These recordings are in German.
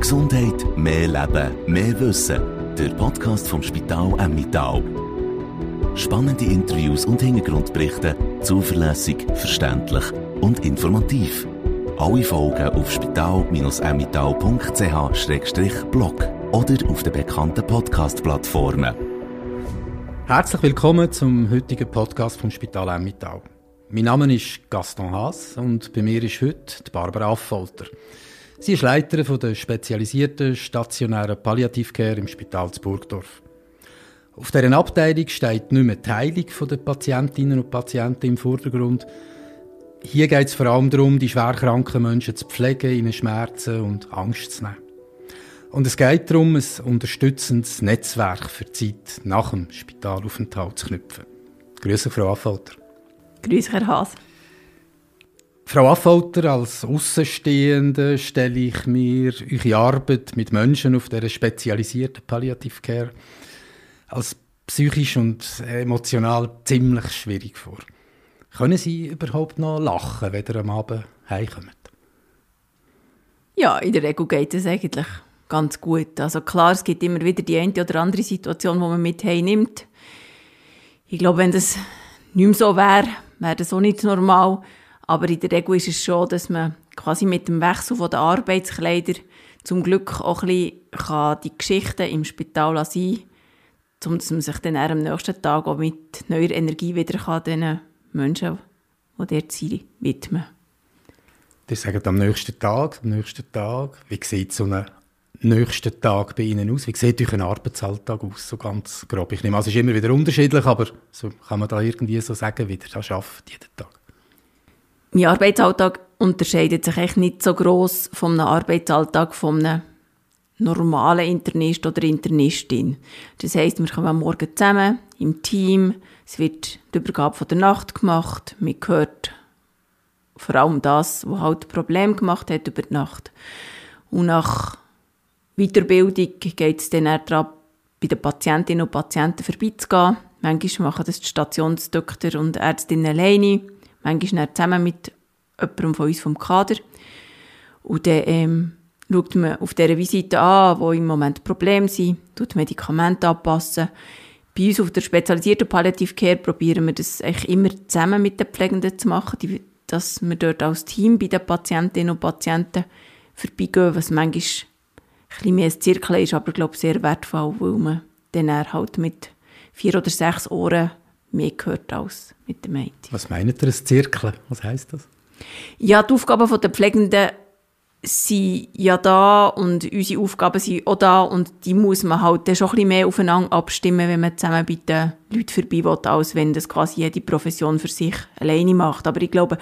Gesundheit, mehr Leben, mehr Wissen. Der Podcast vom Spital Emmittal. Spannende Interviews und Hintergrundberichte, zuverlässig, verständlich und informativ. Alle Folgen auf spital-emmittal.ch-blog oder auf den bekannten Podcast-Plattformen. Herzlich willkommen zum heutigen Podcast vom Spital Emmittal. Mein Name ist Gaston Haas und bei mir ist heute Barbara Affolter. Sie ist Leiterin der spezialisierten stationären Palliativcare im Spital zu Burgdorf. Auf deren Abteilung steht nicht mehr die Heilung der Patientinnen und Patienten im Vordergrund. Hier geht es vor allem darum, die schwerkranken Menschen zu pflegen, ihnen Schmerzen und Angst zu nehmen. Und es geht darum, ein unterstützendes Netzwerk für die Zeit nach dem Spitalaufenthalt zu knüpfen. Grüße, Frau Affolter. Grüße, Herr Haas. Frau Affolter, als Außenstehende stelle ich mir eure Arbeit mit Menschen auf der spezialisierten Palliative Care als psychisch und emotional ziemlich schwierig vor. Können Sie überhaupt noch lachen, wenn ihr am Abend heimkommt? Ja, in der Regel geht es eigentlich ganz gut. Also klar, es gibt immer wieder die eine oder andere Situation, die man mit heimnimmt. Ich glaube, wenn das nicht mehr so wäre, wäre das auch nicht normal. Aber in der Regel ist es schon, dass man quasi mit dem Wechsel der Arbeitskleider zum Glück auch ein bisschen die Geschichten im Spital sein kann, dass man sich dann am nächsten Tag auch mit neuer Energie wieder kann, den Menschen, die dort sind, widmen Die sagen am nächsten Tag, am nächsten Tag, wie sieht so ein nächster Tag bei Ihnen aus? Wie sieht euch ein Arbeitsalltag aus, so ganz grob? Ich nehme an, es ist immer wieder unterschiedlich, aber so kann man da irgendwie so sagen, wie ihr das schafft, jeden Tag mein Arbeitsalltag unterscheidet sich echt nicht so groß vom Arbeitsalltag von einem normalen Internist oder Internistin. Das heißt, wir kommen am Morgen zusammen im Team, es wird die Übergabe der Nacht gemacht, man hört vor allem das, was halt Problem gemacht hat über die Nacht. Und nach Weiterbildung geht es dann daran, bei den Patientinnen und Patienten vorbeizugehen. Manchmal machen das die Stationsdoktor und Ärztinnen alleine manchmal zusammen mit jemandem von uns vom Kader. Und dann ähm, schaut man auf dieser Visite an, wo im Moment Probleme sind, tut Medikamente anpassen. Bei uns auf der spezialisierten Palliative Care probieren wir das eigentlich immer zusammen mit den Pflegenden zu machen, die, dass wir dort als Team bei den Patientinnen und Patienten vorbeigehen, was manchmal ein bisschen mehr ein Zirkel ist, aber ich glaube sehr wertvoll, weil man dann halt mit vier oder sechs Ohren mehr gehört als mit dem Mädchen. Was meint ihr, ein Zirkel? Was heisst das? Ja, die Aufgaben der Pflegenden sind ja da und unsere Aufgaben sind auch da und die muss man halt dann schon ein bisschen mehr aufeinander abstimmen, wenn man zusammen bei den Leuten vorbei will, als wenn das quasi jede Profession für sich alleine macht. Aber ich glaube,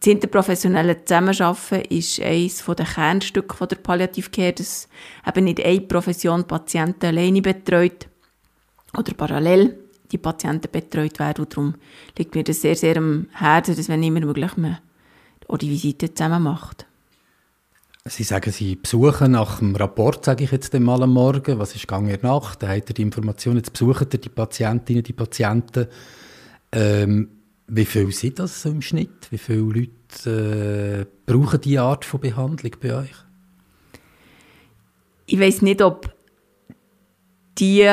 das interprofessionelle Zusammenarbeiten ist eines der Kernstücke der Palliative Care, dass eben nicht eine Profession Patienten alleine betreut oder parallel die Patienten betreut werden. Und darum liegt mir das sehr, sehr am Herzen, dass wenn immer möglich man auch die Visite zusammen macht. Sie sagen, Sie besuchen nach dem Rapport, sage ich jetzt mal am Morgen, was ist Gang in der Nacht, da hat er die Informationen, jetzt besuchen ihr die Patientinnen, die Patienten. Ähm, wie viel sind das im Schnitt? Wie viele Leute äh, brauchen diese Art von Behandlung bei euch? Ich weiß nicht, ob die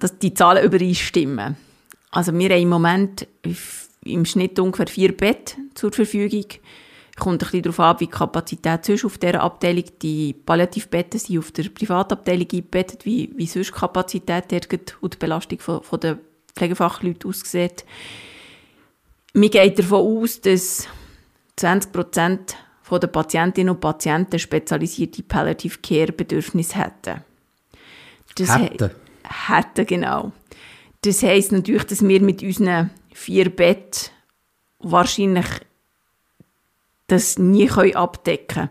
dass die Zahlen übereinstimmen. Also wir haben im Moment im Schnitt ungefähr vier Bett zur Verfügung. Kommt ein bisschen darauf an, wie die Kapazität sonst auf dieser Abteilung, die Palliativbetten sind auf der Privatabteilung eingebettet, wie, wie sonst die Kapazität und die Belastung von, von der Pflegefachleute aussieht. Mir geht davon aus, dass 20 Prozent der Patientinnen und Patienten spezialisierte Palliative Care Bedürfnisse hätten. Das hätten? Hätten, genau. Das heisst natürlich, dass wir mit unseren vier Betten wahrscheinlich das nie abdecken können.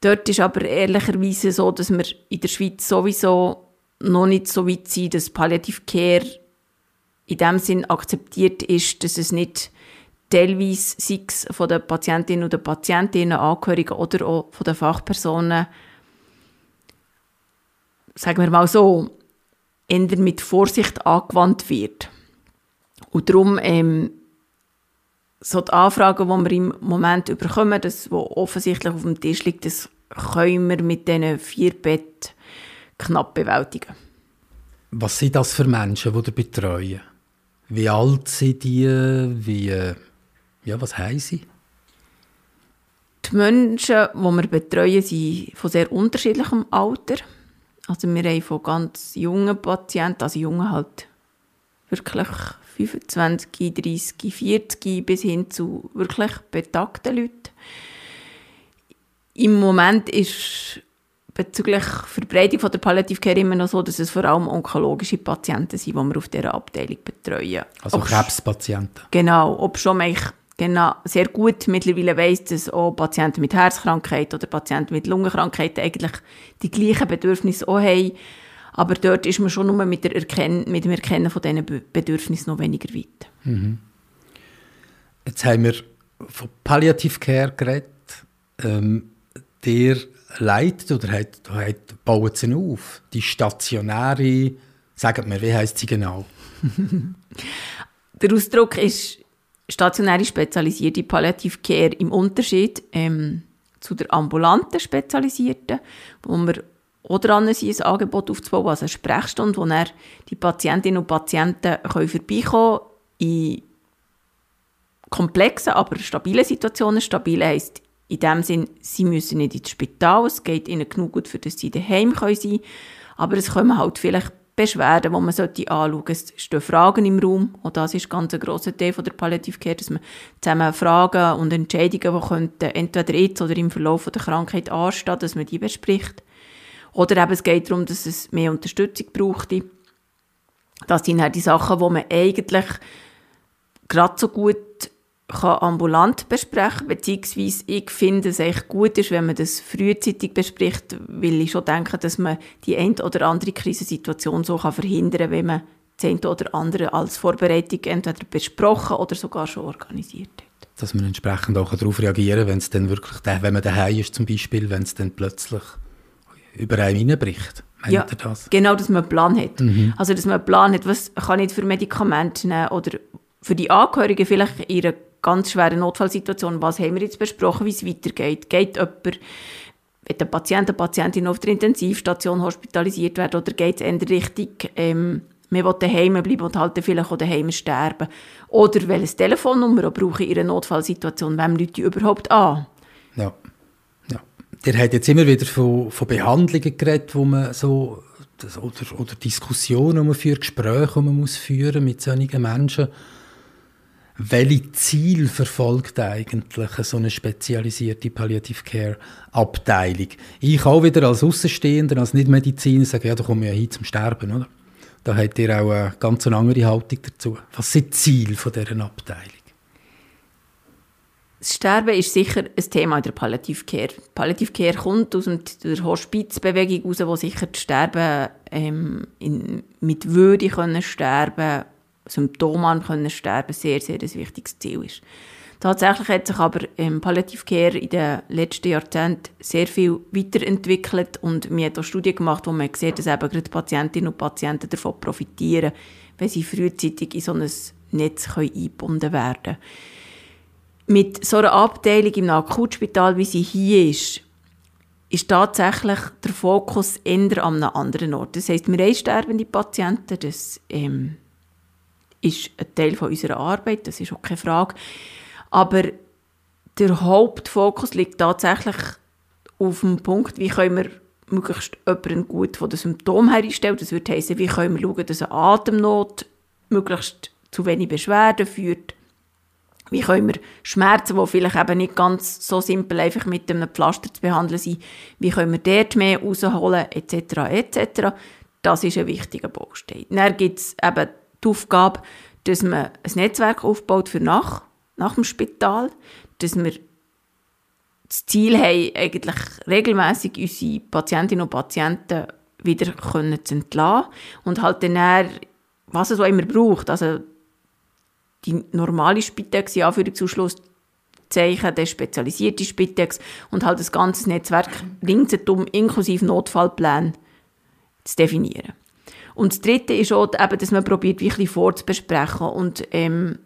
Dort ist aber ehrlicherweise so, dass wir in der Schweiz sowieso noch nicht so weit sind, dass Palliative Care in dem Sinn akzeptiert ist, dass es nicht teilweise sechs von den Patientinnen und Patientinnen, Angehörigen oder auch von den Fachpersonen, sagen wir mal so, eher mit Vorsicht angewandt wird. Und darum ähm, so die Anfragen, die wir im Moment bekommen, das, was offensichtlich auf dem Tisch liegt, das können wir mit diesen vier Betten knapp bewältigen. Was sind das für Menschen, die ihr betreuen? Wie alt sind die? Wie, ja, was haben sie? Die Menschen, die wir betreuen, sind von sehr unterschiedlichem Alter. Also wir haben von ganz jungen Patienten, also jungen halt wirklich 25, 30, 40 bis hin zu wirklich betagten Leuten. Im Moment ist bezüglich Verbreitung von der Palliative Care immer noch so, dass es vor allem onkologische Patienten sind, die wir auf dieser Abteilung betreuen. Also Krebspatienten. Genau, ob schon ich genau, sehr gut mittlerweile weiss, dass auch Patienten mit Herzkrankheit oder Patienten mit Lungenkrankheiten eigentlich die gleichen Bedürfnisse auch haben. Aber dort ist man schon nur mit, der Erken mit dem Erkennen von diesen Bedürfnissen noch weniger weit. Mhm. Jetzt haben wir von Palliative Care geredet. Ähm, der leitet oder hat, hat, baut sie auf? Die stationäre, sagt mir, wie heißt sie genau? der Ausdruck ist stationäre spezialisierte Palliative Care im Unterschied ähm, zu der ambulanten spezialisierten, wo wir auch dran sind, ein Angebot aufzubauen, also eine Sprechstunde, wo dann die Patientinnen und Patienten können vorbeikommen in komplexen, aber stabilen Situationen. Stabil heisst in dem Sinn, sie müssen nicht ins Spital, es geht ihnen genug gut, für dass sie daheim sein können. Aber es kommen halt vielleicht Beschwerden, die man anschauen sollte. Es stehen Fragen im Raum. Und das ist ganz ein grosser Teil der Palliative Care, dass man zusammen Fragen und Entscheidungen, die könnten entweder jetzt oder im Verlauf der Krankheit anstehen, dass man die bespricht. Oder eben es geht darum, dass es mehr Unterstützung braucht. Das sind halt die Sachen, die man eigentlich gerade so gut kann ambulant besprechen beziehungsweise ich finde es echt gut ist, wenn man das frühzeitig bespricht, weil ich schon denke, dass man die ein oder andere Krisensituation so kann verhindern kann, wenn man das eine oder andere als Vorbereitung entweder besprochen oder sogar schon organisiert hat. Dass man entsprechend auch darauf reagieren kann, wenn es dann wirklich, wenn man daheim ist zum Beispiel, wenn es dann plötzlich über einen hineinbricht. Ja, das? genau, dass man einen Plan hat. Mhm. Also, dass man einen Plan hat, was kann ich für Medikamente nehmen oder für die Angehörigen vielleicht ihre ganz schwere Notfallsituation, was haben wir jetzt besprochen, wie es weitergeht. Geht jemand, wird ein Patient, eine Patientin auf der Intensivstation hospitalisiert werden oder geht es in Richtung, ähm, wir wollen daheim bleiben und halt vielleicht auch daheim sterben. Oder welches Telefonnummer brauche ich in einer Notfallsituation, wem Leute überhaupt an? Ja. ja. Der hat jetzt immer wieder von, von Behandlungen geredet, wo man so, oder, oder Diskussionen, die man führt, Gespräche, die man muss führen mit solchen Menschen welche Ziel verfolgt eigentlich so eine spezialisierte Palliative Care Abteilung? Ich auch wieder als Außenstehender, als Nicht-Mediziner sage, ja, da kommen wir ja hin zum Sterben, oder? Da habt ihr auch eine ganz andere Haltung dazu. Was sind die Ziele von dieser Abteilung? Das Sterben ist sicher ein Thema in der Palliative Care. Palliative Care kommt aus der Hospizbewegung heraus, wo sicher das Sterben ähm, in, mit Würde können sterben Symptome an können sterben, sehr, sehr ein wichtiges Ziel ist. Tatsächlich hat sich aber im Palliative Care in den letzten Jahrzehnten sehr viel weiterentwickelt und wir haben auch Studien gemacht, wo man sieht, dass eben gerade Patientinnen und Patienten davon profitieren, wenn sie frühzeitig in so ein Netz eingebunden werden können. Mit so einer Abteilung im Akutspital, wie sie hier ist, ist tatsächlich der Fokus eher an einem anderen Ort. Das heisst, wir haben sterbende Patienten, das ähm, ist ein Teil von unserer Arbeit, das ist auch keine Frage. Aber der Hauptfokus liegt tatsächlich auf dem Punkt, wie können wir möglichst jemanden gut von den Symptomen herstellen. Das würde heißen, wie können wir schauen, dass eine Atemnot möglichst zu wenig Beschwerden führt. Wie können wir Schmerzen, die vielleicht eben nicht ganz so simpel einfach mit einem Pflaster zu behandeln sind, wie können wir dort mehr rausholen, etc., etc. Das ist ein wichtiger Baustein. Dann gibt es eben die Aufgabe, dass man ein Netzwerk aufbaut für nach, nach dem Spital, dass wir das Ziel haben, eigentlich regelmäßig unsere Patientinnen und Patienten wieder können zu entlassen und halt dann, eher, was es auch immer braucht, also die normale Spitex, in Anführungszeichen, der spezialisierte Spitex und halt das ganze Netzwerk ringsherum inklusive Notfallplan zu definieren. Und das Dritte ist auch, eben, dass man probiert, wirklich vorzubesprechen und ähm,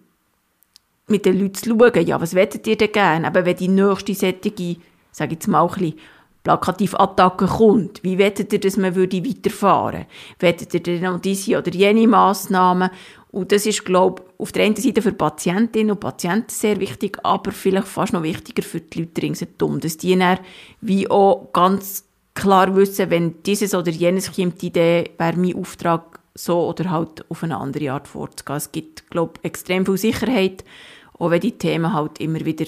mit den Leuten zu schauen, ja, was wollt ihr denn gerne? Aber wenn die nächste Sättige, sage ich jetzt mal ein bisschen Plakativattacke kommt, wie wettet ihr, dass man würde weiterfahren würde? Wettet ihr noch diese oder jene Massnahmen? Und das ist, glaube ich, auf der einen Seite für Patientinnen und Patienten sehr wichtig, aber vielleicht fast noch wichtiger für die Leute ringsherum, dass die dann wie auch ganz klar wissen, wenn dieses oder jenes kommt, die Idee wäre mein Auftrag, so oder halt auf eine andere Art vorzugehen. Es gibt, glaube ich, extrem viel Sicherheit, auch wenn die Themen halt immer wieder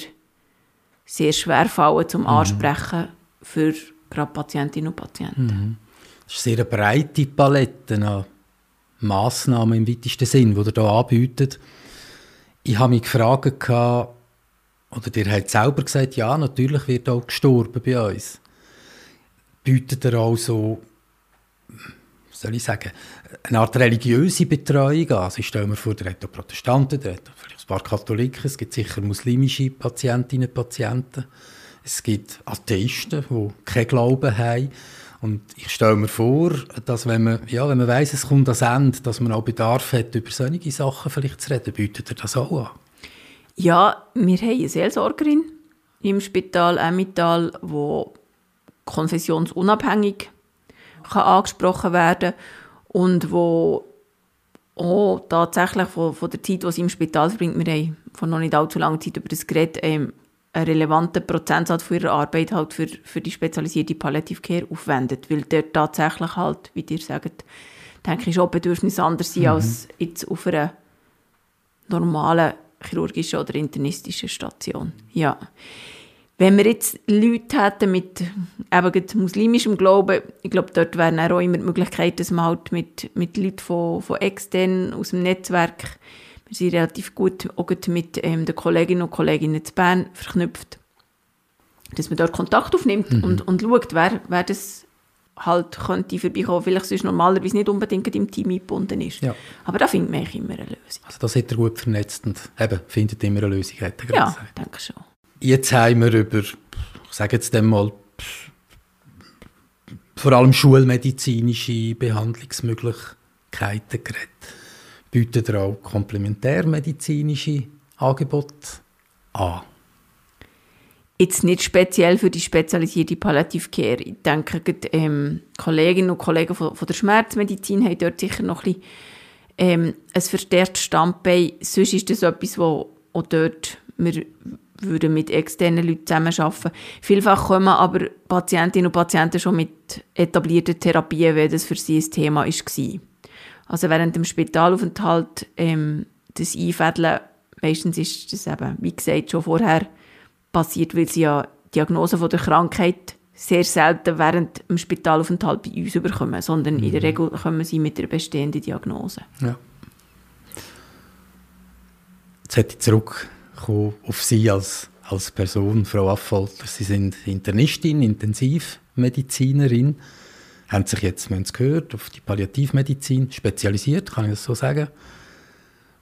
sehr schwer fallen zum mhm. Ansprechen für gerade Patientinnen und Patienten. Mhm. Das ist eine sehr breite Palette an Massnahmen im weitesten Sinn, die ihr hier anbietet. Ich habe mich gefragt, oder ihr habt selber gesagt, ja, natürlich wird auch gestorben bei uns. Bietet ihr auch so, soll ich sagen, eine Art religiöse Betreuung an? Also ich stelle mir vor, der hat auch Protestanten, der hat vielleicht ein paar Katholiken, es gibt sicher muslimische Patientinnen und Patienten. Es gibt Atheisten, die keinen Glauben haben. Und ich stelle mir vor, dass wenn man, ja, wenn man weiss, es kommt ans Ende, dass man auch Bedarf hat, über solche Sachen vielleicht zu reden, bietet er das auch an? Ja, wir haben eine Seelsorgerin im Spital Emmental, die konfessionsunabhängig kann angesprochen werden und wo auch tatsächlich von, von der Zeit, die sie im Spital verbringt, wir haben vor noch nicht allzu langer Zeit über das Gerät ähm, einen relevanten Prozentsatz von ihrer Arbeit halt für, für die spezialisierte Palliative Care aufwendet, weil dort tatsächlich halt, wie ihr sagt, denke ich, schon Bedürfnisse anders sind mhm. als jetzt auf einer normalen chirurgischen oder internistischen Station. Ja. Wenn wir jetzt Leute hätten mit eben muslimischem Glauben, ich glaube, dort wäre auch immer die Möglichkeit, dass man halt mit, mit Leuten von, von extern aus dem Netzwerk wir sind relativ gut auch mit ähm, den Kolleginnen und Kollegen in Bern verknüpft, dass man dort Kontakt aufnimmt mhm. und, und schaut, wer, wer das halt könnte vorbeikommen, vielleicht sonst normalerweise nicht unbedingt im Team eingebunden ist. Ja. Aber da findet man immer eine Lösung. Also das hat er gut vernetzt und eben findet immer eine Lösung, hat er Ja, gesagt. denke schon. Jetzt haben wir über, ich sage jetzt mal, vor allem schulmedizinische Behandlungsmöglichkeiten geredet bietet er auch komplementärmedizinische Angebote an. Jetzt nicht speziell für die spezialisierte Palliative Care. Ich denke, ähm, Kolleginnen und Kollegen von, von, der Schmerzmedizin haben dort sicher noch ein, bisschen, ähm, ein verstärktes Standbein. Sonst ist das etwas, wo auch dort wir würden mit externen Leuten zusammenarbeiten. Vielfach kommen aber Patientinnen und Patienten schon mit etablierten Therapien, weil das für sie ein Thema war. Also während dem Spitalaufenthalt ähm, das Einfädeln, meistens ist das eben, wie gesagt, schon vorher passiert, weil sie ja Diagnose von der Krankheit sehr selten während dem Spitalaufenthalt bei uns bekommen, sondern mhm. in der mhm. Regel kommen sie mit der bestehenden Diagnose. Ja. Jetzt hätte ich auf Sie als, als Person, Frau Affolter. Sie sind Internistin, Intensivmedizinerin haben sich jetzt, wir haben es gehört, auf die Palliativmedizin spezialisiert, kann ich das so sagen.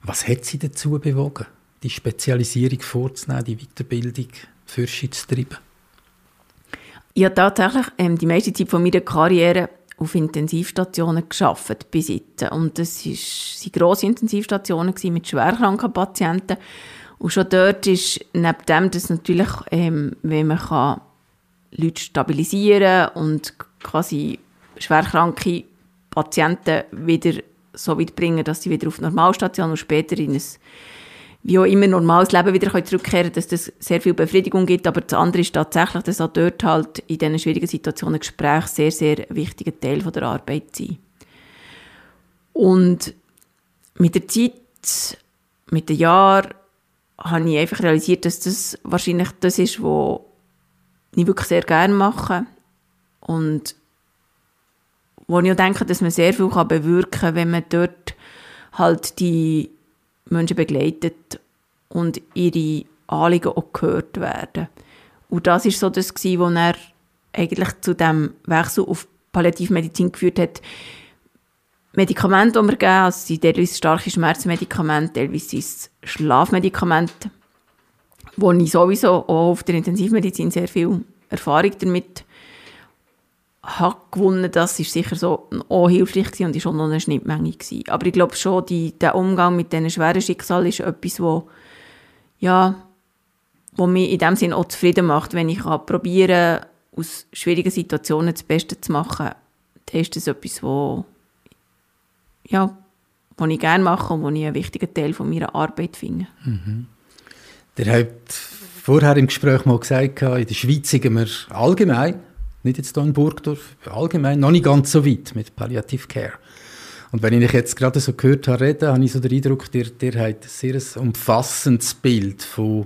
Was hat Sie dazu bewogen, die Spezialisierung vorzunehmen, die Weiterbildung, Forschung zu treiben? Ich habe tatsächlich ähm, die meiste Zeit von meiner Karriere auf Intensivstationen geschafft bis jetzt. Und das waren grosse Intensivstationen mit schwerkranken Patienten. Und schon dort ist, neben dem, dass natürlich, ähm, wenn man kann Leute stabilisieren und quasi schwerkranke Patienten wieder so weit bringen, dass sie wieder auf die Normalstation und später in ein wie auch immer normales Leben wieder zurückkehren können, dass das sehr viel Befriedigung gibt. Aber das andere ist tatsächlich, dass auch dort halt in diesen schwierigen Situationen Gespräch sehr, sehr wichtiger Teil von der Arbeit sind. Und mit der Zeit, mit den Jahren, habe ich einfach realisiert, dass das wahrscheinlich das ist, was ich wirklich sehr gerne mache. Und wo ich auch denke, dass man sehr viel bewirken kann, wenn man dort halt die Menschen begleitet und ihre Anliegen auch gehört werden. Und das ist so das, was er eigentlich zu dem Wechsel auf Palliativmedizin geführt hat. Medikamente, die wir geben, also sind teilweise starke Schmerzmedikamente, teilweise sind es Schlafmedikamente, wo ich sowieso auch auf der Intensivmedizin sehr viel Erfahrung damit habe gewonnen, das ist sicher so auch hilfreich und ist auch noch eine Schnittmenge gewesen. Aber ich glaube schon, die, der Umgang mit diesen schweren Schicksalen ist etwas, wo, ja, wo mich in dem Sinne auch zufrieden macht, wenn ich probieren aus schwierigen Situationen das Beste zu machen, dann ist das etwas, wo, ja, was ich gerne mache und wo ich einen wichtigen Teil von meiner Arbeit finde. Mhm. Der hat vorher im Gespräch mal gesagt, in der Schweiz sind wir allgemein, nicht jetzt hier in Burgdorf, allgemein noch nicht ganz so weit mit Palliative Care. Und wenn ich jetzt gerade so gehört habe reden, habe ich so den Eindruck, der, der hat ein sehr umfassendes Bild von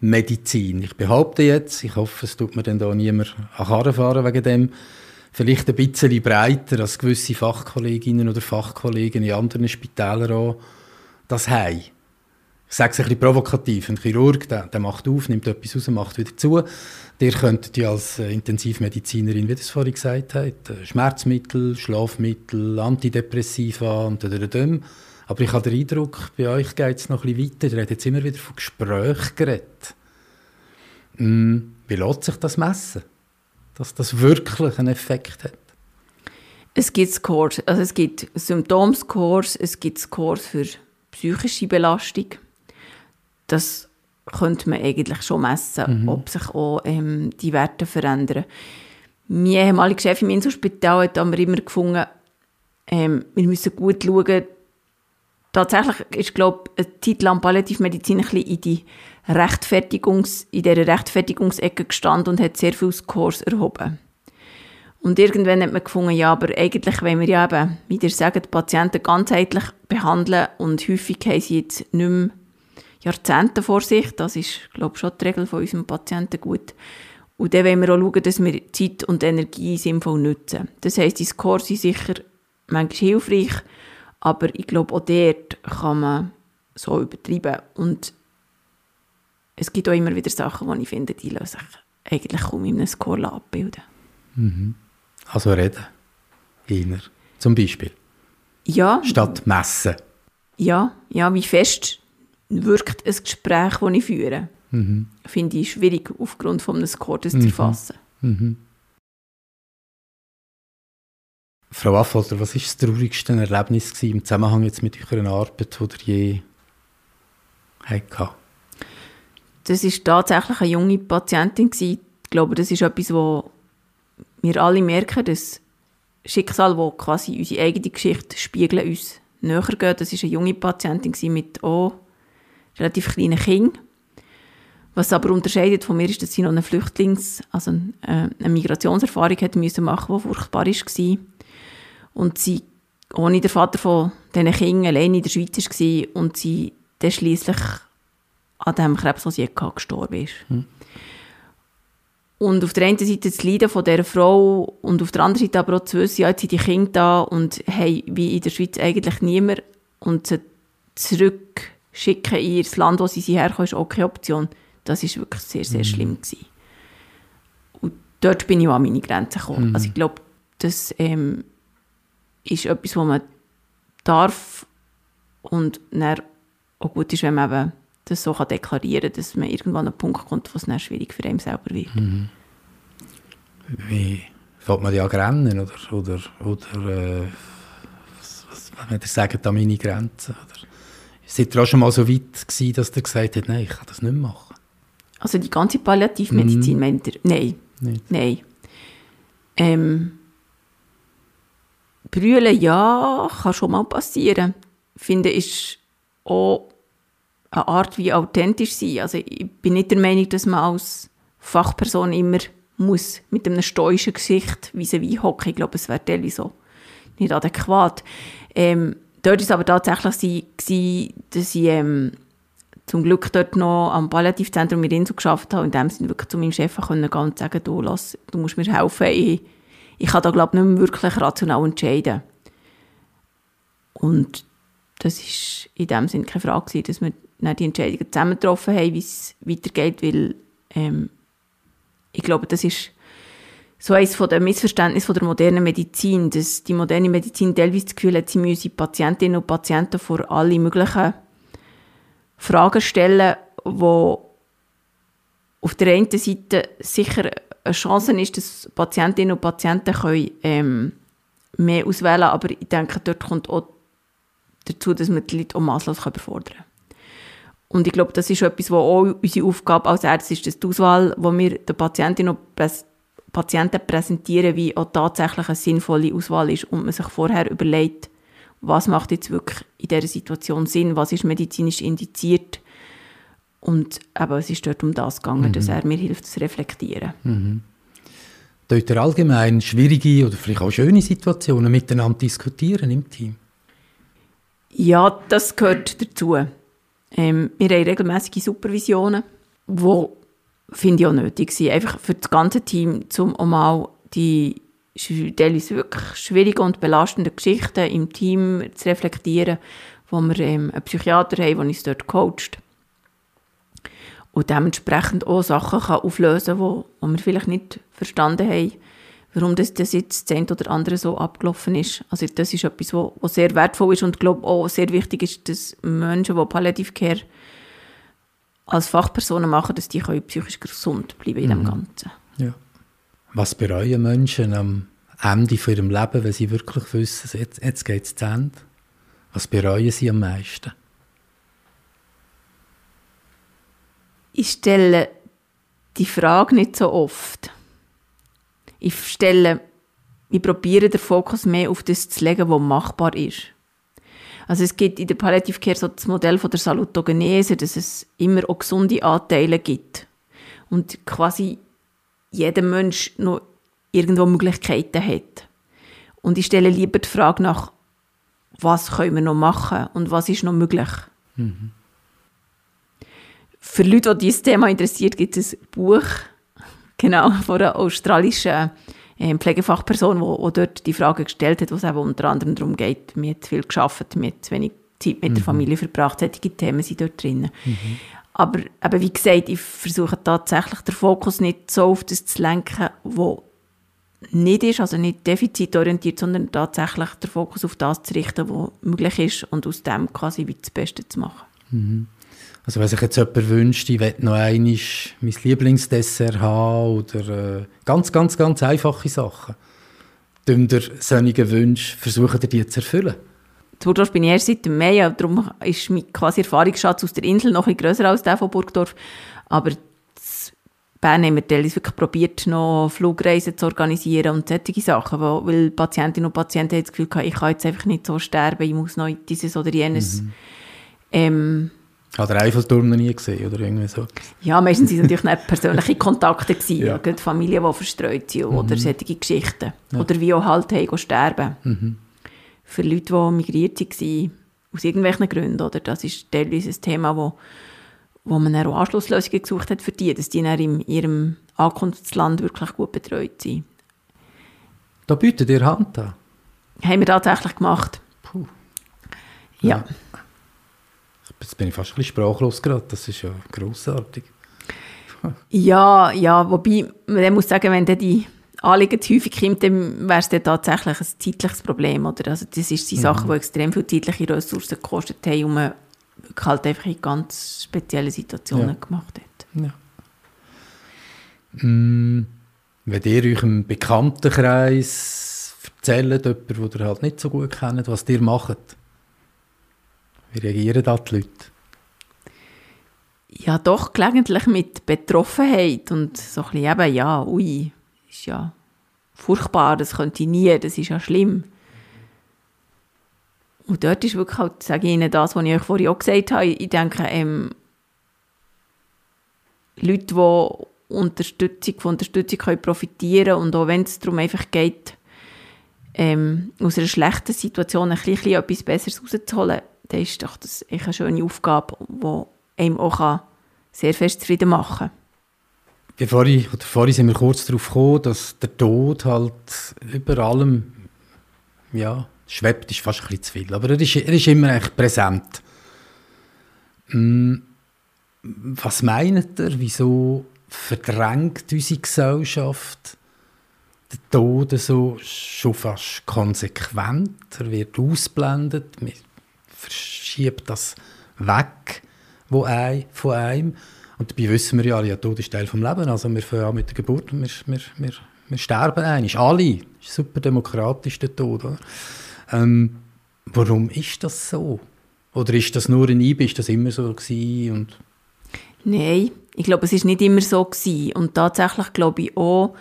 Medizin. Ich behaupte jetzt, ich hoffe, es tut mir dann da niemand an Karren fahren wegen dem, vielleicht ein bisschen breiter als gewisse Fachkolleginnen oder Fachkollegen in anderen Spitälern auch das haben. Ich sage es ein bisschen provokativ. Ein Chirurg, der, der macht auf, nimmt etwas raus, macht wieder zu. Der könnte ja als äh, Intensivmedizinerin, wie das vorhin gesagt hat, äh, Schmerzmittel, Schlafmittel, Antidepressiva und da, Aber ich habe den Eindruck, bei euch geht es noch ein bisschen weiter. Ihr habt jetzt immer wieder von Gesprächen geredet. Hm, wie lässt sich das messen? Dass das wirklich einen Effekt hat? Es gibt Scores, also es gibt Symptomscores, es gibt Scores für psychische Belastung. Das könnte man eigentlich schon messen, mhm. ob sich auch ähm, die Werte verändern. Mein ehemaliger Chef im Inselspital hat aber immer gefunden, ähm, wir müssen gut schauen. Tatsächlich ist, glaube ich, eine Zeit lang Palliativmedizin ein bisschen in, die Rechtfertigungs-, in dieser Rechtfertigungsecke gestanden und hat sehr viele Scores erhoben. Und irgendwann hat man gefunden, ja, aber eigentlich wollen wir ja eben, wie ihr sagt, die Patienten ganzheitlich behandeln und häufig haben sie jetzt nicht mehr Jahrzehnte vor sich. Das ist, glaube ich, schon die Regel von unserem Patienten gut. Und dann wollen wir auch schauen, dass wir Zeit und Energie sinnvoll nutzen. Das heisst, die Scores sind sicher manchmal hilfreich, aber ich glaube, auch dort kann man so übertreiben. Und es gibt auch immer wieder Sachen, die ich finde, die lassen sich eigentlich kaum in einem Score abbilden. Mhm. Also reden. Einer. Zum Beispiel. Ja. Statt messen. Ja, ja, wie fest wirkt ein Gespräch, das ich führe. Mhm. Finde ich schwierig, aufgrund von einem Score das mhm. zu erfassen. Mhm. Frau Affolter, was war das traurigste Erlebnis im Zusammenhang jetzt mit eurer Arbeit, die ihr je hattet? Das war tatsächlich eine junge Patientin. Ich glaube, das ist etwas, wo wir alle merken, dass Schicksal, wo quasi unsere eigene Geschichte spiegeln, uns näher geht. Das war eine junge Patientin mit auch relativ kleinen Kindern. Was aber unterscheidet von mir ist, dass sie noch eine Flüchtlings-, also äh, eine Migrationserfahrung hat müssen machen, die furchtbar war. Und sie ohne den Vater von diesen Kindern allein in der Schweiz war und sie dann schliesslich an diesem Krebs, was sie gestorben ist. Hm. Und auf der einen Seite das Leiden von dieser Frau und auf der anderen Seite aber auch zu wissen, ja, jetzt sind die Kinder da und haben wie in der Schweiz eigentlich niemand und sie zurückschicken in ihr Land, wo sie herkommen, ist auch keine Option. Das war wirklich sehr, sehr mhm. schlimm gewesen. Und dort bin ich auch an meine Grenzen gekommen. Mhm. Also ich glaube, das ähm, ist etwas, was man darf und dann auch gut ist, wenn man eben das so kann deklarieren kann, dass man irgendwann an einen Punkt kommt, wo es dann schwierig für einen selber wird. Mhm. Wie fällt man ja rennen oder, oder, oder äh, was, was wenn ihr sagt, an meine Grenzen? Oder seid ihr auch schon mal so weit gewesen, dass ihr gesagt habt, nein, ich kann das nicht machen? Also die ganze Palliativmedizin, mhm. meint ihr? Nein. Nicht. Nein. Ähm, Brüllen, ja, kann schon mal passieren. Ich finde, ist auch eine Art wie authentisch sein. Also ich bin nicht der Meinung, dass man als Fachperson immer muss mit einem stoischen Gesicht vis-à-vis hocken. Ich glaube, es wäre teilweise so nicht adäquat. Ähm, dort war es aber tatsächlich so, dass ich ähm, zum Glück dort noch am Palliativzentrum in Insel geschafft habe in dem Sinne wirklich zu meinem Chef gehen und sagen, du, lass, du musst mir helfen, ich, ich kann da glaube ich nicht mehr wirklich rational entscheiden. Und das war in dem Sinne keine Frage dass wir dann die Entscheidungen zusammen getroffen haben, wie es weitergeht, weil ähm, ich glaube, das ist so eines von der Missverständnis von der modernen Medizin, dass die moderne Medizin teilweise das Gefühl hat, sie müsse Patientinnen und Patienten vor alle möglichen Fragen stellen, wo auf der einen Seite sicher eine Chance ist, dass Patientinnen und Patienten können, ähm, mehr auswählen können, aber ich denke, dort kommt auch dazu, dass man die Leute auch masslos überfordern kann. Und ich glaube, das ist etwas, wo auch unsere Aufgabe als Ärzte ist, dass die Auswahl, die wir den Patientinnen und Patienten präsentieren, wie auch tatsächlich eine sinnvolle Auswahl ist und man sich vorher überlegt, was macht jetzt wirklich in dieser Situation Sinn, was ist medizinisch indiziert. Und eben, es ist dort um das gegangen, mhm. dass er mir hilft, zu reflektieren. Mhm. Dort allgemein schwierige oder vielleicht auch schöne Situationen miteinander diskutieren im Team? Ja, das gehört dazu. Ähm, wir haben regelmäßige Supervisionen, die, finde ich, auch nötig sind. Einfach für das ganze Team, um auch mal die teilweise wirklich schwierige und belastende Geschichten im Team zu reflektieren, wo wir ähm, einen Psychiater haben, der uns dort coacht. Und dementsprechend auch Sachen kann auflösen kann, die wir vielleicht nicht verstanden haben, warum das, das jetzt das eine oder andere so abgelaufen ist. Also das ist etwas, was sehr wertvoll ist und glaube auch sehr wichtig ist, dass Menschen, die Palliative Care als Fachpersonen machen, dass die psychisch gesund bleiben in mhm. dem Ganzen. Ja. Was bereuen Menschen am Ende von ihrem Leben, wenn sie wirklich wissen, jetzt, jetzt geht es zu Ende? Was bereuen sie am meisten? Ich stelle die Frage nicht so oft. Ich stelle, ich probiere den Fokus mehr auf das zu legen, was machbar ist. Also es gibt in der Palliative Care so das Modell von der Salutogenese, dass es immer auch gesunde Anteile gibt. Und quasi jeder Mensch noch irgendwo Möglichkeiten hat. Und ich stelle lieber die Frage nach, was können wir noch machen und was ist noch möglich. Mhm. Für Leute, die dieses Thema interessiert, gibt es ein Buch genau, von einer australischen äh, Pflegefachperson, die dort die Frage gestellt hat, wo es eben unter anderem darum geht, mir zu viel geschafft, mir zu wenig Zeit mit mhm. der Familie verbracht, solche Themen sind dort drin. Mhm. Aber eben, wie gesagt, ich versuche tatsächlich den Fokus nicht so auf das zu lenken, wo nicht ist, also nicht defizitorientiert, sondern tatsächlich den Fokus auf das zu richten, was möglich ist und aus dem quasi wie das Beste zu machen. Mhm. Also wenn sich jetzt jemand wünscht, ich will noch einmal mein Lieblingsdessert haben oder äh, ganz, ganz, ganz einfache Sachen, dann solche Wünsche versuchen, die zu erfüllen. Burgdorf bin ich erst seit dem Mai, darum ist mein quasi Erfahrungsschatz aus der Insel noch ein grösser als der von Burgdorf. Aber Bern haben wir teilweise wirklich probiert, noch Flugreisen zu organisieren und solche Sachen, weil Patientinnen und Patienten haben das Gefühl hatten, ich kann jetzt einfach nicht so sterben, ich muss noch dieses oder jenes. Mhm. Ähm, hat der Eiffelturm noch nie gesehen oder irgendwie so? Ja, meistens waren es natürlich nicht persönliche Kontakte, gewesen, ja. oder Familien, die verstreut sind mhm. oder solche Geschichten. Ja. Oder wie auch halt haben, sterben. Mhm. Für Leute, die migriert waren, aus irgendwelchen Gründen, oder? das ist teilweise ein Thema, wo, wo man auch Anschlusslösungen gesucht hat für die, dass die dann in ihrem Ankunftsland wirklich gut betreut sind. Da bietet ihr Hand an? Haben wir tatsächlich gemacht. Puh. ja. ja. Jetzt bin ich fast ein bisschen sprachlos gerade. Das ist ja grossartig. ja, ja, wobei man muss sagen, wenn die Anliegen zu häufig kommt, dann wäre es dann tatsächlich ein zeitliches Problem. Oder? Also das ist die mhm. Sache, die extrem viele zeitliche Ressourcen gekostet haben und man halt einfach in ganz speziellen Situationen ja. gemacht hat. Ja. Mm, wenn ihr euch im Bekanntenkreis erzählt, jemand, der halt nicht so gut kennt, was ihr macht, wie reagieren da die Leute? Ja, doch gelegentlich mit Betroffenheit und so ein bisschen eben, ja, ui, ist ja furchtbar, das könnte ich nie, das ist ja schlimm. Und dort ist wirklich halt, sage ich Ihnen das, was ich euch vorhin auch gesagt habe, ich denke, ähm, Leute, die Unterstützung, von Unterstützung können profitieren und auch wenn es darum einfach geht, ähm, aus einer schlechten Situation ein bisschen etwas Besseres rauszuholen, dann ist doch das eine schöne Aufgabe, die einem auch sehr fest zufrieden machen kann. Oder vorhin sind wir kurz darauf gekommen, dass der Tod halt über allem ja, schwebt, ist fast ein bisschen zu viel. Aber er ist, er ist immer echt präsent. Hm, was meint ihr, wieso verdrängt unsere Gesellschaft den Tod so schon fast konsequent? Er wird ausblendet verschiebt das weg wo ein, von einem. Und dabei wissen wir ja, ja, Tod ist Teil des Lebens. Also wir fangen an mit der Geburt und wir, wir, wir, wir sterben eigentlich. Alle. Das ist super demokratisch, der Tod. Oder? Ähm, warum ist das so? Oder ist das nur ein Eibe? Ist das immer so? Und Nein, ich glaube, es ist nicht immer so gewesen. Und tatsächlich glaube ich auch,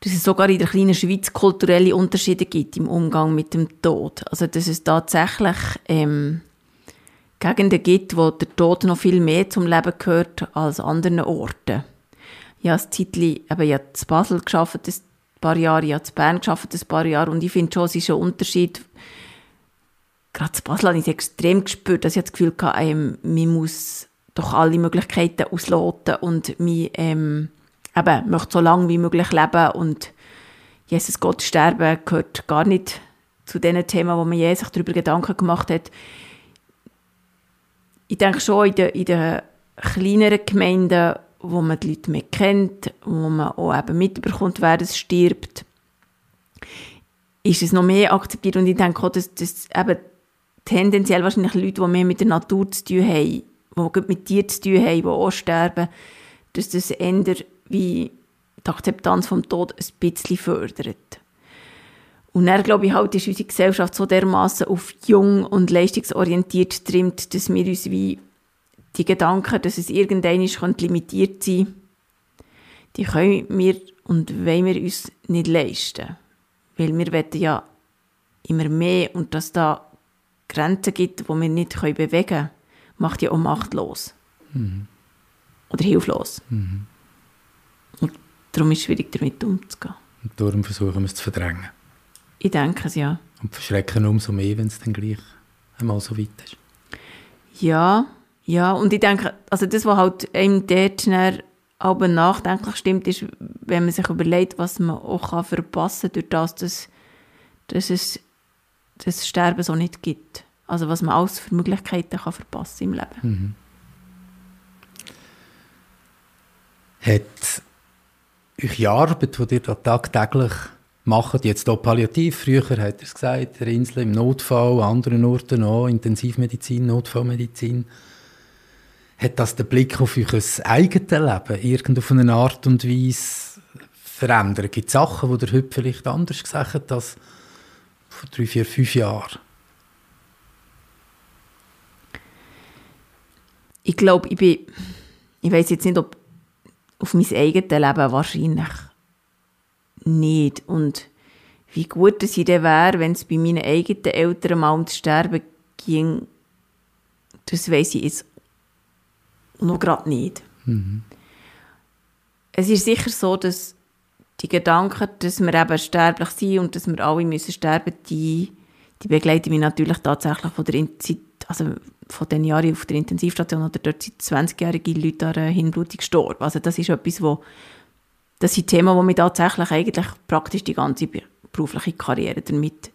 dass es sogar in der kleinen Schweiz kulturelle Unterschiede gibt im Umgang mit dem Tod. Also dass es tatsächlich ähm, Gegenden gibt, wo der Tod noch viel mehr zum Leben gehört als an anderen Orten. Ein Zeitchen, eben, ich habe in Basel gearbeitet, ein paar Jahre, habe in Bern gearbeitet, ein paar Jahre und ich finde schon, es ist ein Unterschied. Gerade in Basel habe ich es extrem gespürt, dass ich das Gefühl hatte, ähm, man muss doch alle Möglichkeiten ausloten und mich ähm, eben, möchte so lange wie möglich leben und Jesus Gott sterben gehört gar nicht zu den Themen, wo man je sich darüber Gedanken gemacht hat. Ich denke schon in den, in den kleineren Gemeinden, wo man die Leute mehr kennt, wo man auch eben mitbekommt, wer es stirbt, ist es noch mehr akzeptiert und ich denke auch, dass, dass eben tendenziell wahrscheinlich Leute, die mehr mit der Natur zu tun haben, die mit dir zu tun haben, die auch sterben, dass das eher wie die Akzeptanz vom Tod ein bisschen fördert. Und dann glaube ich halt, ist unsere Gesellschaft so dermaßen auf jung und leistungsorientiert trimmt, dass wir uns wie die Gedanken, dass es irgendwann limitiert sein könnte, die können wir und wollen wir uns nicht leisten. Weil wir wollen ja immer mehr und dass da Grenzen gibt, die wir nicht bewegen können, macht ja auch machtlos. Mhm. Oder hilflos. Mhm. Darum ist es schwierig, damit umzugehen. Und darum versuchen wir es zu verdrängen. Ich denke es, ja. Und verschrecken umso mehr, wenn es dann gleich einmal so weit ist. Ja, ja. Und ich denke, also das, was halt einem dort schnell aber nachdenklich stimmt, ist, wenn man sich überlegt, was man auch kann verpassen kann, durch das, dass, dass es das Sterben so nicht gibt. Also was man alles für Möglichkeiten kann verpassen im Leben. Mhm. Hat eure Arbeit, die ihr da tagtäglich macht, jetzt auch palliativ, früher hat er es gesagt, der Insel im Notfall, an anderen Orten auch, Intensivmedizin, Notfallmedizin, hat das den Blick auf euer eigenes Leben irgend auf eine Art und Weise verändert? Gibt es Sachen, die ihr heute vielleicht anders gesagt habt als vor drei, vier, fünf Jahren? Ich glaube, ich bin, ich weiß jetzt nicht, ob auf mein eigenes Leben wahrscheinlich nicht. Und wie gut es dann wäre, wenn es bei meinen eigenen Eltern mal ums Sterben ging, das weiß ich jetzt noch gerade nicht. Mhm. Es ist sicher so, dass die Gedanken, dass wir eben sterblich sind und dass wir alle müssen sterben die, die begleiten mich natürlich tatsächlich von der Zeit, also von den Jahren auf der Intensivstation oder dort sind 20-jährige Leute an Hirnblutung gestorben. Also das ist etwas, wo, das sind Themen, die mich tatsächlich eigentlich praktisch die ganze berufliche Karriere damit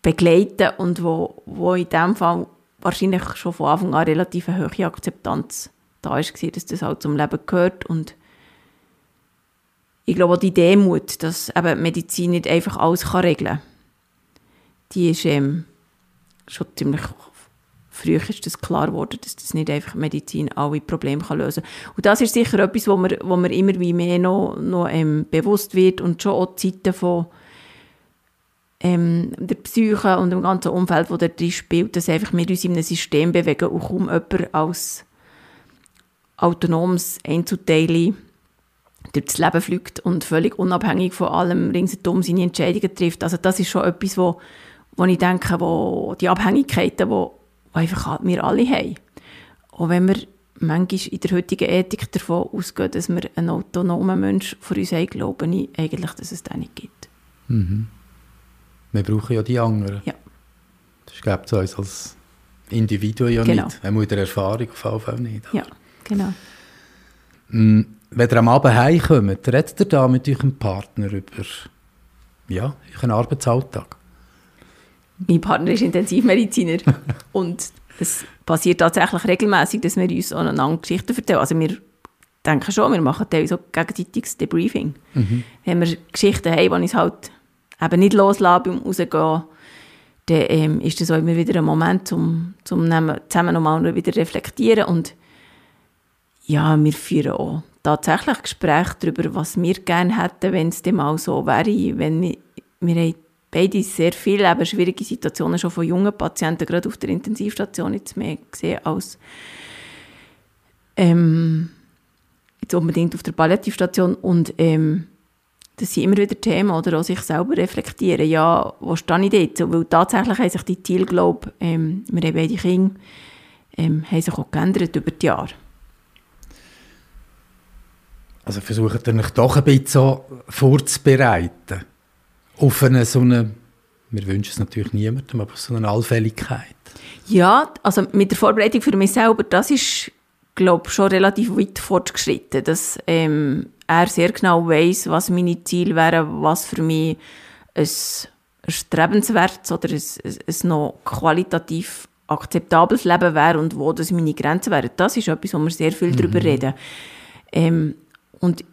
begleiten und wo, wo in dem Fall wahrscheinlich schon von Anfang an relativ eine hohe Akzeptanz da war, dass das halt zum Leben gehört und ich glaube auch die Demut, dass eben Medizin nicht einfach alles regeln kann, die ist ähm, schon ziemlich früh ist das klar geworden, dass das nicht einfach Medizin alle Probleme kann lösen kann. Und das ist sicher etwas, wo mir, wo mir immer wie mehr noch, noch ähm, bewusst wird und schon auch die Zeiten von ähm, der Psyche und dem ganzen Umfeld, wo da drin spielt, dass einfach wir uns in einem System bewegen und kaum jemand als autonomes Einzelteil durch das Leben fliegt und völlig unabhängig von allem ringsherum seine Entscheidungen trifft. Also das ist schon etwas, wo, wo ich denke, wo die Abhängigkeiten, wo die einfach wir alle haben. Auch wenn wir manchmal in der heutigen Ethik davon ausgehen, dass wir einen autonomen Mensch vor uns haben, glaube ich eigentlich, dass es den nicht gibt. Mhm. Wir brauchen ja die anderen. Ja. Das gibt es uns als Individuum ja genau. nicht. Wir in der Erfahrung auf jeden Fall nicht. Ja, genau. Mm, wenn ihr am Abend heimkommt, redet ihr da mit eurem Partner über ja, euren Arbeitsalltag? Mein Partner ist Intensivmediziner und es passiert tatsächlich regelmäßig, dass wir uns aneinander Geschichten erzählen. Also wir denken schon, wir machen teilweise so gegenseitiges Debriefing. Mhm. Wenn wir Geschichten haben, die uns halt eben nicht loslassen beim Rausgehen, dann ähm, ist das auch immer wieder ein Moment, um, um zusammen nochmal wieder reflektieren und ja, wir führen auch tatsächlich Gespräche darüber, was wir gerne hätten, wenn es dem mal so wäre, wenn wir, wir haben beide sehr viele eben schwierige Situationen schon von jungen Patienten, gerade auf der Intensivstation jetzt mehr gesehen als ähm, jetzt unbedingt auf der Palliativstation und ähm, das sind immer wieder Themen, oder auch sich selber reflektieren. Ja, wo stehe ich dort? Weil tatsächlich haben sich die Ziele, glaube ähm, wir haben beide Kinder, ähm, haben sich auch geändert über die Jahre. Also versucht ihr euch doch ein bisschen vorzubereiten auf eine so eine, wir wünschen es natürlich niemandem, aber so eine Allfälligkeit. Ja, also mit der Vorbereitung für mich selber, das ist, glaube ich, schon relativ weit fortgeschritten, dass ähm, er sehr genau weiß, was meine Ziele wären, was für mich ein strebenswertes oder ein, ein, ein noch qualitativ akzeptables Leben wäre und wo das meine Grenzen wären. Das ist etwas, wo wir sehr viel mhm. darüber reden. Ähm, und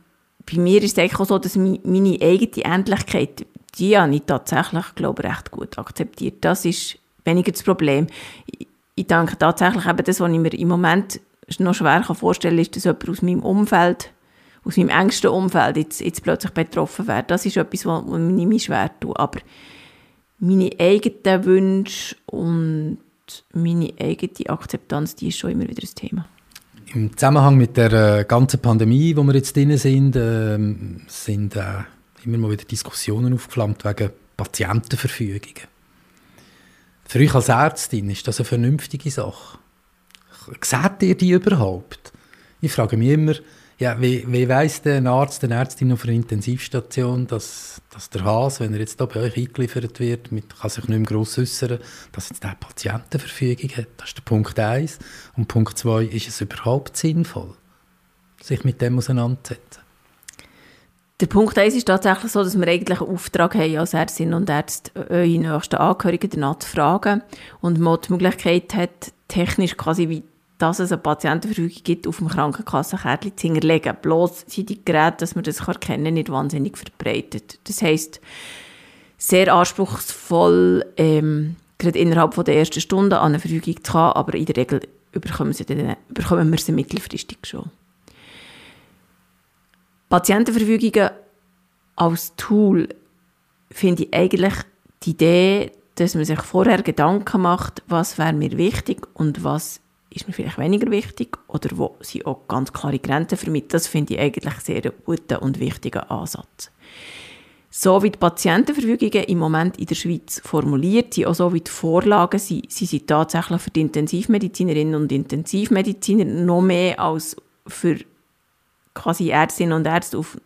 bei mir ist es eigentlich auch so, dass meine eigene Endlichkeit, die habe ich tatsächlich, glaube ich, recht gut akzeptiert. Das ist weniger das Problem. Ich, ich denke tatsächlich eben das, was ich mir im Moment noch schwer vorstellen kann, ist, dass jemand aus meinem Umfeld, aus meinem engsten Umfeld jetzt, jetzt plötzlich betroffen wäre. Das ist etwas, was, was mir schwer tut. Aber meine eigenen Wünsche und meine eigene Akzeptanz, die ist schon immer wieder ein Thema. Im Zusammenhang mit der äh, ganzen Pandemie, wo wir jetzt drin sind, äh, sind äh, immer mal wieder Diskussionen aufgeflammt wegen Patientenverfügungen. Für euch als Ärztin ist das eine vernünftige Sache? Seht ihr die überhaupt? Ich frage mich immer, ja, wie, wie weiss der Arzt, eine Ärztin auf einer Intensivstation, dass, dass der Hase, wenn er jetzt hier bei euch eingeliefert wird, mit, kann sich nicht mehr gross äußern, dass jetzt der Patientenverfügung hat? Das ist der Punkt 1. Und Punkt 2, ist es überhaupt sinnvoll, sich mit dem auseinanderzusetzen? Der Punkt 1 ist tatsächlich so, dass wir eigentlich einen Auftrag haben, als Ärztinnen und Ärzte, eure nächsten Angehörigen danach zu fragen und man die Möglichkeit hat, technisch quasi wie dass es eine Patientenverfügung gibt, auf dem Krankenkassenkärtchen zu hinterlegen. Bloß sind die Geräte, dass man das erkennen kann, nicht wahnsinnig verbreitet. Das heisst, sehr anspruchsvoll, ähm, gerade innerhalb von der ersten Stunde an eine Verfügung zu haben, aber in der Regel bekommen, sie dann, bekommen wir sie mittelfristig schon. Patientenverfügungen als Tool finde ich eigentlich die Idee, dass man sich vorher Gedanken macht, was wäre mir wichtig und was ist mir vielleicht weniger wichtig oder wo sie auch ganz klare Grenzen vermitteln. Das finde ich eigentlich sehr guten und wichtigen Ansatz. So wie die Patientenverfügungen im Moment in der Schweiz formuliert sind, auch so wie die Vorlagen sind, sie sind tatsächlich für die Intensivmedizinerinnen und Intensivmediziner noch mehr als für quasi Ärztinnen und Ärzte auf,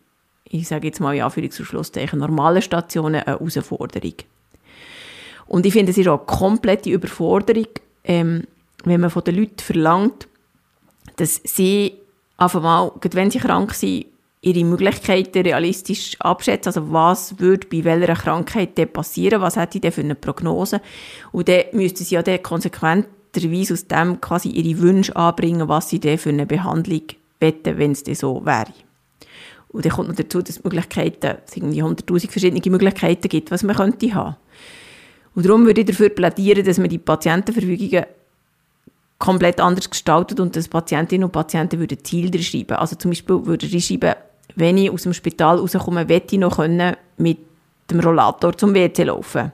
ich sage jetzt mal in Anführungs- und Schlusszeichen, normale Stationen eine Herausforderung. Und ich finde, es ist auch eine komplette Überforderung, ähm, wenn man von den Leuten verlangt, dass sie auf einmal, wenn sie krank sind, ihre Möglichkeiten realistisch abschätzen. Also was würde bei welcher Krankheit denn passieren? Was hätte ich denn für eine Prognose? Und dann müssten sie ja dann konsequenterweise aus dem quasi ihre Wünsche anbringen, was sie denn für eine Behandlung wetten, wenn es so wäre. Und dann kommt noch dazu, dass es Möglichkeiten, es irgendwie 100'000 verschiedene Möglichkeiten gibt, was man könnte haben. Und darum würde ich dafür plädieren, dass man die Patientenverfügungen komplett anders gestaltet und dass Patientinnen und Patienten würden Ziele schreiben. Also zum Beispiel würde ich schreiben, wenn ich aus dem Spital rauskomme, möchte ich noch können mit dem Rollator zum WC laufen.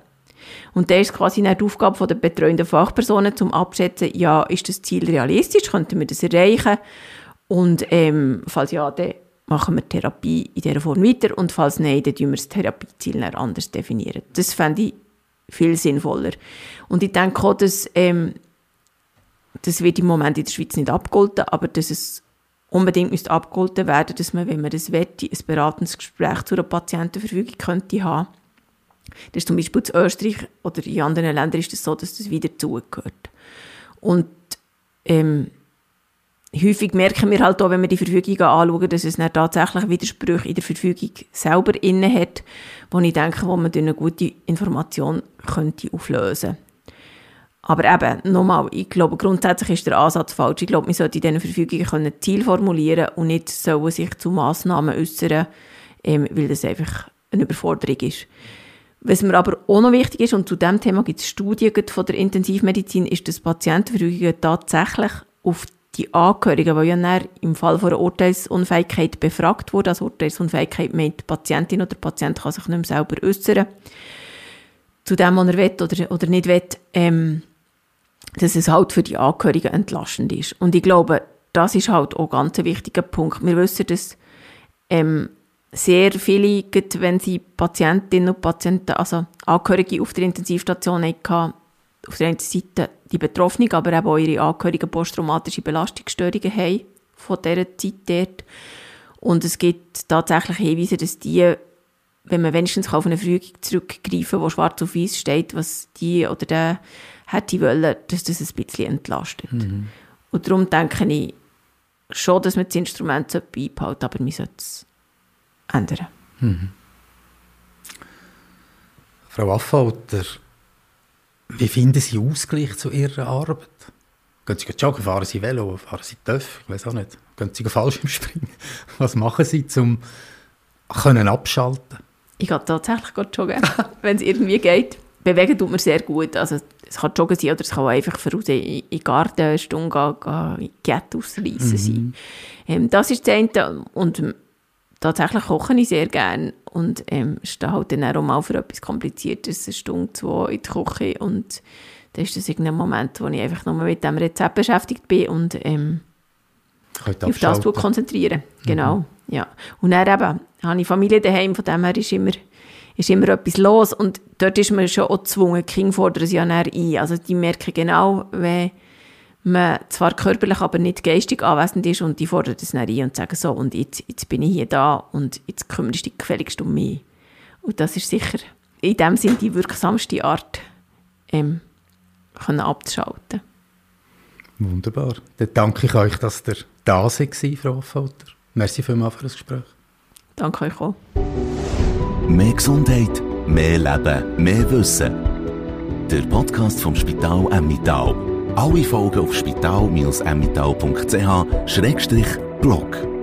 Und das ist quasi eine Aufgabe der betreuenden Fachpersonen, zum abschätzen, ja, ist das Ziel realistisch, könnten wir das erreichen? Und ähm, falls ja, dann machen wir Therapie in dieser Form weiter und falls nein, dann definieren wir das Therapieziel anders definieren. Das fände ich viel sinnvoller. Und ich denke auch, dass ähm, das wird im Moment in der Schweiz nicht abgegolten, aber dass es unbedingt müsste abgegolten werden, dass man, wenn man das wette, ein beratendes Gespräch zu einer Patientenverfügung könnte haben. Das ist zum Beispiel in Österreich oder in anderen Ländern ist es das so, dass das wieder zugehört. Und ähm, häufig merken wir halt auch, wenn wir die Verfügungen anschauen, dass es dann tatsächlich Widersprüche in der Verfügung selber inne hat, wo ich denke, wo man eine gute Information könnte auflösen könnte. Aber eben, nochmal, ich glaube, grundsätzlich ist der Ansatz falsch. Ich glaube, man sollte in diesen Verfügungen können Ziel formulieren und nicht sollen sich zu Massnahmen äußern, ähm, weil das einfach eine Überforderung ist. Was mir aber auch noch wichtig ist, und zu diesem Thema gibt es Studien von der Intensivmedizin, ist, dass Patientenverfügungen tatsächlich auf die Angehörigen, die ja im Fall von einer Urteilsunfähigkeit befragt wurden, also Urteilsunfähigkeit meint, die Patientin oder der Patient kann sich nicht mehr selber äußern, zu dem, was er will oder, oder nicht will, ähm, dass es halt für die Angehörigen entlastend ist. Und ich glaube, das ist halt auch ganz ein wichtiger Punkt. Wir wissen, dass ähm, sehr viele, wenn sie Patientinnen und Patienten, also Angehörige auf der Intensivstation hatten, auf der einen Seite die Betroffenen, aber eben auch ihre Angehörigen posttraumatische Belastungsstörungen haben von dieser Zeit dort. Und es gibt tatsächlich Hinweise, dass die, wenn man wenigstens auf eine Verfügung zurückgreifen wo schwarz auf weiß steht, was die oder der hätte wollen, dass das ein bisschen entlastet. Mhm. Und darum denke ich schon, dass man das Instrument beibehalten aber man sollte es ändern. Mhm. Frau Affolter, wie finden Sie Ausgleich zu Ihrer Arbeit? Gehen Sie joggen, fahren Sie Velo, fahren Sie Töff, ich weiß auch nicht. Gehen Sie Fallschirmspringen? Was machen Sie, um können abschalten? Ich gehe tatsächlich joggen, wenn es irgendwie geht. Bewegen tut mir sehr gut. Also, es kann joggen sein oder es kann auch einfach voraus in den Garten eine Stunde gehen, gehen ausreissen mhm. sein. Ähm, das ist das eine. Und tatsächlich koche ich sehr gerne und ähm, stehe halt dann auch mal für etwas Kompliziertes eine Stunde, zwei in der Küche und dann ist das irgendein Moment, wo ich einfach nur mit dem Rezept beschäftigt bin und ähm, auf das konzentrieren. Genau, mhm. ja. Und dann eben, habe ich Familie daheim, von dem her ist immer, ist immer etwas los und dort ist man schon auch gezwungen, die Kinder fordern sie ja ein. Also die merken genau, wenn man zwar körperlich, aber nicht geistig anwesend ist und die fordern das dann ein und sagen so, und jetzt, jetzt bin ich hier da und jetzt kümmerst du dich gefälligst um mich. Und das ist sicher in dem Sinn die wirksamste Art, ähm, können abzuschalten. Wunderbar. Dann danke ich euch, dass ihr da seid, Frau Affolter. Merci vielmals für das Gespräch. Danke euch auch. Mehr Gesundheit, mehr Leben, mehr Wissen. Der Podcast vom Spital Emmittal. Alle Folgen auf spital-emmittal.ch-blog.